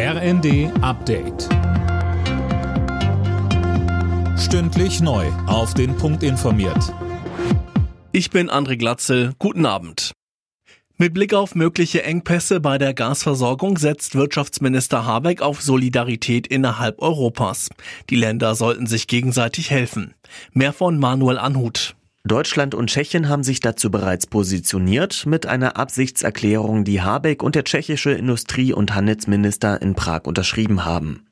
RND Update. Stündlich neu. Auf den Punkt informiert. Ich bin André Glatzel. Guten Abend. Mit Blick auf mögliche Engpässe bei der Gasversorgung setzt Wirtschaftsminister Habeck auf Solidarität innerhalb Europas. Die Länder sollten sich gegenseitig helfen. Mehr von Manuel Anhut. Deutschland und Tschechien haben sich dazu bereits positioniert mit einer Absichtserklärung, die Habeck und der tschechische Industrie- und Handelsminister in Prag unterschrieben haben.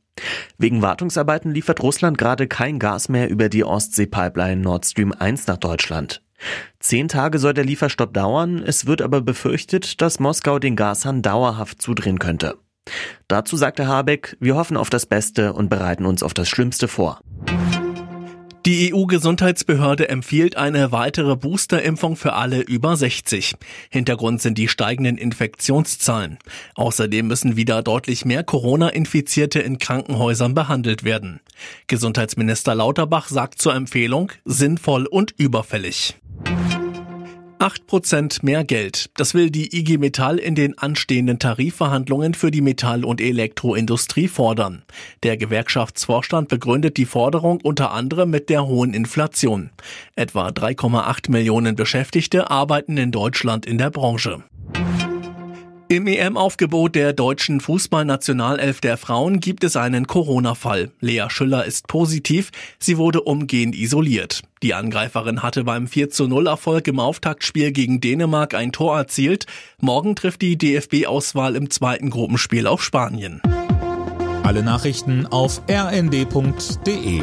Wegen Wartungsarbeiten liefert Russland gerade kein Gas mehr über die Ostsee-Pipeline Nord Stream 1 nach Deutschland. Zehn Tage soll der Lieferstopp dauern, es wird aber befürchtet, dass Moskau den Gashahn dauerhaft zudrehen könnte. Dazu sagte Habeck, wir hoffen auf das Beste und bereiten uns auf das Schlimmste vor. Die EU-Gesundheitsbehörde empfiehlt eine weitere Boosterimpfung für alle über 60. Hintergrund sind die steigenden Infektionszahlen. Außerdem müssen wieder deutlich mehr Corona-Infizierte in Krankenhäusern behandelt werden. Gesundheitsminister Lauterbach sagt zur Empfehlung sinnvoll und überfällig. 8% mehr Geld. Das will die IG Metall in den anstehenden Tarifverhandlungen für die Metall- und Elektroindustrie fordern. Der Gewerkschaftsvorstand begründet die Forderung unter anderem mit der hohen Inflation. Etwa 3,8 Millionen Beschäftigte arbeiten in Deutschland in der Branche. Im EM-Aufgebot der deutschen Fußballnationalelf der Frauen gibt es einen Corona-Fall. Lea Schüller ist positiv, sie wurde umgehend isoliert. Die Angreiferin hatte beim 4 zu 0 Erfolg im Auftaktspiel gegen Dänemark ein Tor erzielt. Morgen trifft die DFB-Auswahl im zweiten Gruppenspiel auf Spanien. Alle Nachrichten auf rnd.de